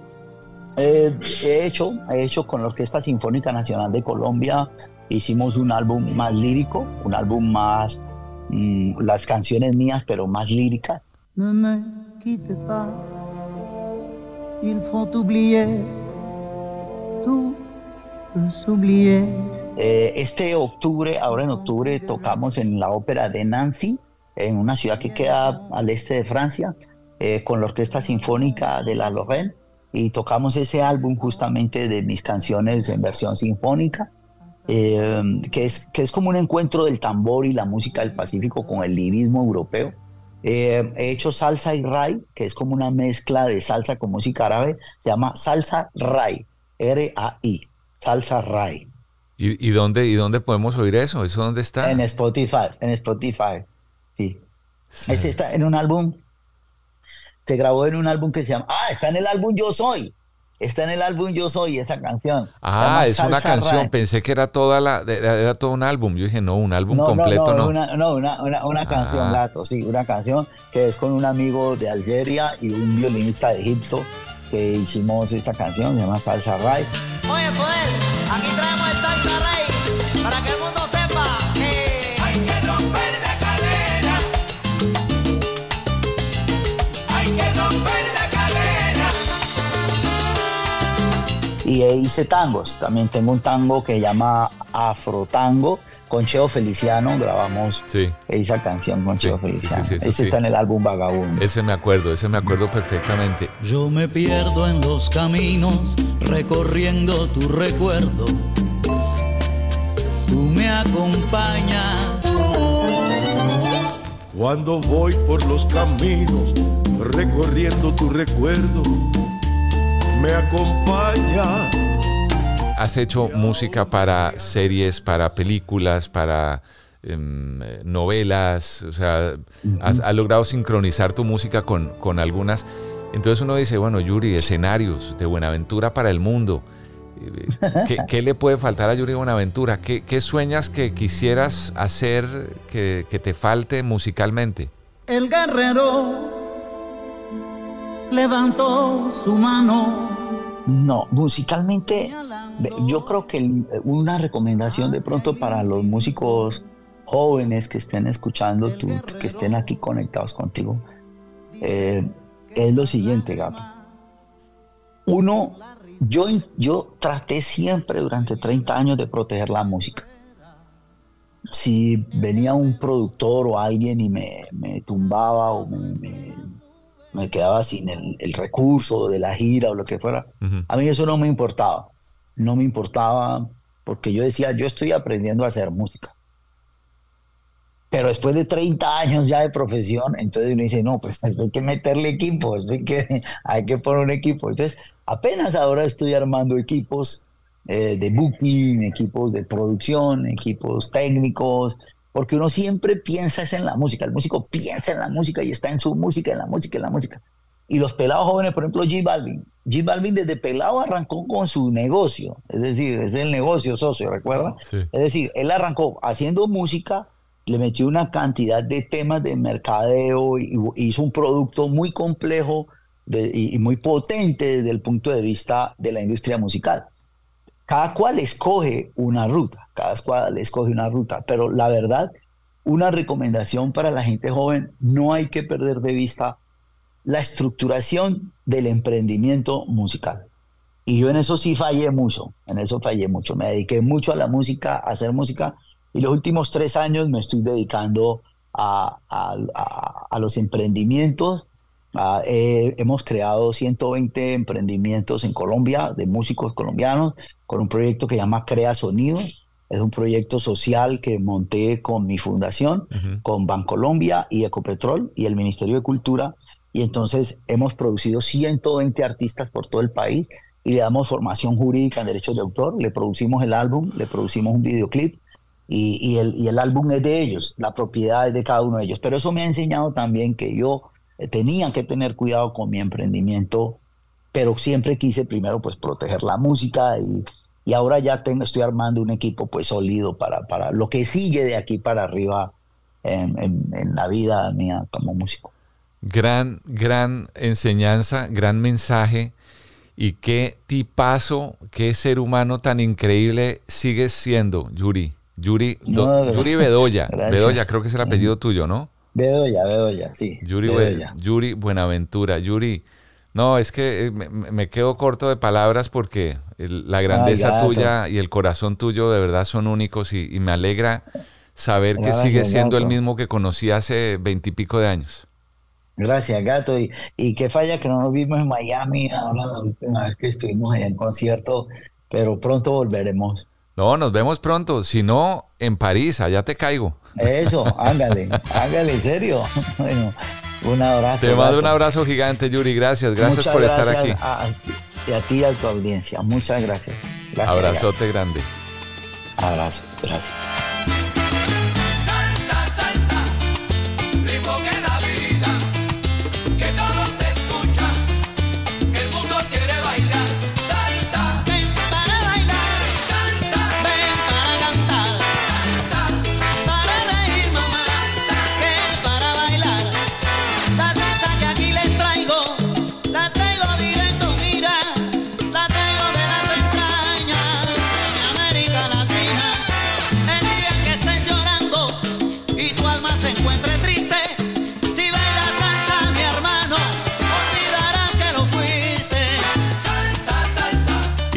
eh, he hecho, he hecho con la Orquesta Sinfónica Nacional de Colombia, hicimos un álbum más lírico, un álbum más, mm, las canciones mías, pero más líricas. Ne me quitte pas, il faut oublier, tout s'oublier. Eh, este octubre, ahora en octubre, tocamos en la ópera de Nancy, en una ciudad que queda al este de Francia, eh, con la Orquesta Sinfónica de la Lorraine, y tocamos ese álbum justamente de mis canciones en versión sinfónica, eh, que, es, que es como un encuentro del tambor y la música del Pacífico con el lirismo europeo. Eh, he hecho salsa y ray, que es como una mezcla de salsa con música árabe, se llama salsa ray, R-A-I, salsa ray. ¿Y, y dónde, ¿Y dónde podemos oír eso? ¿Eso dónde está? En Spotify, en Spotify, sí. Sí. Ese está en un álbum, se grabó en un álbum que se llama, ah, está en el álbum Yo Soy, está en el álbum Yo Soy esa canción. Ah, es una canción. Pensé que era toda la, era, todo un álbum. Yo dije, no, un álbum No, completo no. no, Una, no, una, una, una canción, Ah. gato, sí, una canción que es con un amigo de Algeria y un violinista de Egipto que hicimos esta canción, se llama Salsa Ray. Oye, poder, aquí traemos Y eh, hice tangos, también tengo un tango que se llama Afrotango, con Cheo Feliciano, grabamos Sí, esa canción con Sí, Cheo Feliciano. sí, Ese sí. está en el álbum Vagabundo. ese me acuerdo, ese me acuerdo perfectamente. Yo me pierdo en los caminos recorriendo tu recuerdo. Tú me acompañas Cuando voy por los caminos recorriendo tu recuerdo, me acompaña. Has hecho música para series, para películas, para em, novelas, o sea, has, has, logrado sincronizar tu música con, con algunas. Entonces uno dice, bueno, Yuri, escenarios de Buenaventura para el mundo. ¿Qué, qué le puede faltar a Yuri Buenaventura? ¿Qué, ¿Qué, sueñas que quisieras hacer que, que te falte musicalmente? El guerrero levantó su mano. No, musicalmente yo creo que una recomendación de pronto para los músicos jóvenes que estén escuchando, que estén aquí conectados contigo, eh, es lo siguiente, Gato. Uno, yo, yo traté siempre durante 30 años de proteger la música. Si venía un productor o alguien y me, me tumbaba o me, me, quedaba sin el, el, recurso de la gira o lo que fuera, uh -huh. a mí eso no me importaba. No me importaba porque yo decía, yo estoy aprendiendo a hacer música. Pero después de 30 años ya de profesión, entonces uno dice, no, pues hay que meterle equipo, hay que, hay que poner un equipo. Entonces, apenas ahora estoy armando equipos eh, de booking, equipos de producción, equipos técnicos, porque uno siempre piensa es en la música, el músico piensa en la música y está en su música, en la música, en la música. Y los pelados jóvenes, por ejemplo, G Balvin. G Balvin desde pelado arrancó con su negocio, es decir, es el negocio socio, ¿recuerda? Sí. Es decir, él arrancó haciendo música, le metió una cantidad de temas de mercadeo y hizo un producto muy complejo de, y, y muy potente desde el punto de vista de la industria musical. Cada cual escoge una ruta, cada cual escoge una ruta, pero la verdad, una recomendación para la gente joven, no hay que perder de vista la estructuración del emprendimiento musical. Y yo en eso sí fallé mucho, en eso fallé mucho. Me dediqué mucho a la música, a hacer música, y los últimos tres años me estoy dedicando a, a, los emprendimientos. Eh, hemos creado 120 emprendimientos en Colombia de músicos colombianos con un proyecto que llama Crea Sonido. Es un proyecto social que monté con mi fundación, uh -huh. con Bancolombia y Ecopetrol y el Ministerio de Cultura. Y entonces hemos producido 120 artistas por todo el país y le damos formación jurídica en derechos de autor. Le producimos el álbum, le producimos un videoclip y, y, el, y el álbum es de ellos, la propiedad es de cada uno de ellos. Pero eso me ha enseñado también que yo tenía que tener cuidado con mi emprendimiento, pero siempre quise primero pues proteger la música y, y ahora ya tengo, estoy armando un equipo pues sólido para, para lo que sigue de aquí para arriba en, en, en la vida mía como músico. Gran, gran enseñanza, gran mensaje. Y qué tipazo, qué ser humano tan increíble sigues siendo, Yuri. Yuri, no, do, Yuri Bedoya. Bedoya, creo que es el apellido tuyo, ¿no? Bedoya, Bedoya, sí. Yuri, Bedoya. Yuri Buenaventura. Yuri, no, es que me, me quedo corto de palabras porque el, la grandeza Ay, tuya y el corazón tuyo de verdad son únicos y, y me alegra saber que sigues siendo el mismo que conocí hace veintipico de años. Gracias, gato. Y, y qué falla que no nos vimos en Miami ahora la última vez que estuvimos allá en concierto, pero pronto volveremos. No, nos vemos pronto. Si no, en París, allá te caigo. Eso, ándale, ándale, en serio. Bueno, un abrazo. Te mando un abrazo gigante, Yuri. Gracias, gracias Muchas por gracias estar aquí. A, a, ti y a tu audiencia. Muchas gracias. gracias Abrazote grande. Abrazo, gracias.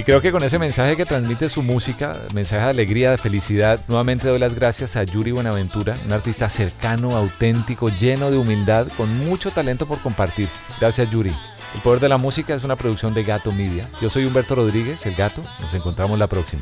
Creo que con ese mensaje que transmite su música, mensaje de alegría, de felicidad, nuevamente doy las gracias a Yuri Buenaventura, un artista cercano, auténtico, lleno de humildad, con mucho talento por compartir. Gracias Yuri. El poder de la música es una producción de Gato Media. Yo soy Humberto Rodríguez, el gato. Nos encontramos la próxima.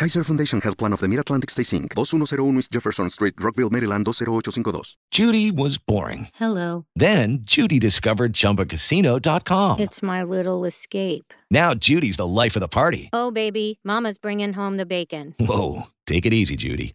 Kaiser Foundation Health Plan of the Mid-Atlantic Stay Inc., 2101 East Jefferson Street, Rockville, Maryland, 20852. Judy was boring. Hello. Then, Judy discovered ChumbaCasino.com. It's my little escape. Now, Judy's the life of the party. Oh, baby, mama's bringing home the bacon. Whoa, take it easy, Judy.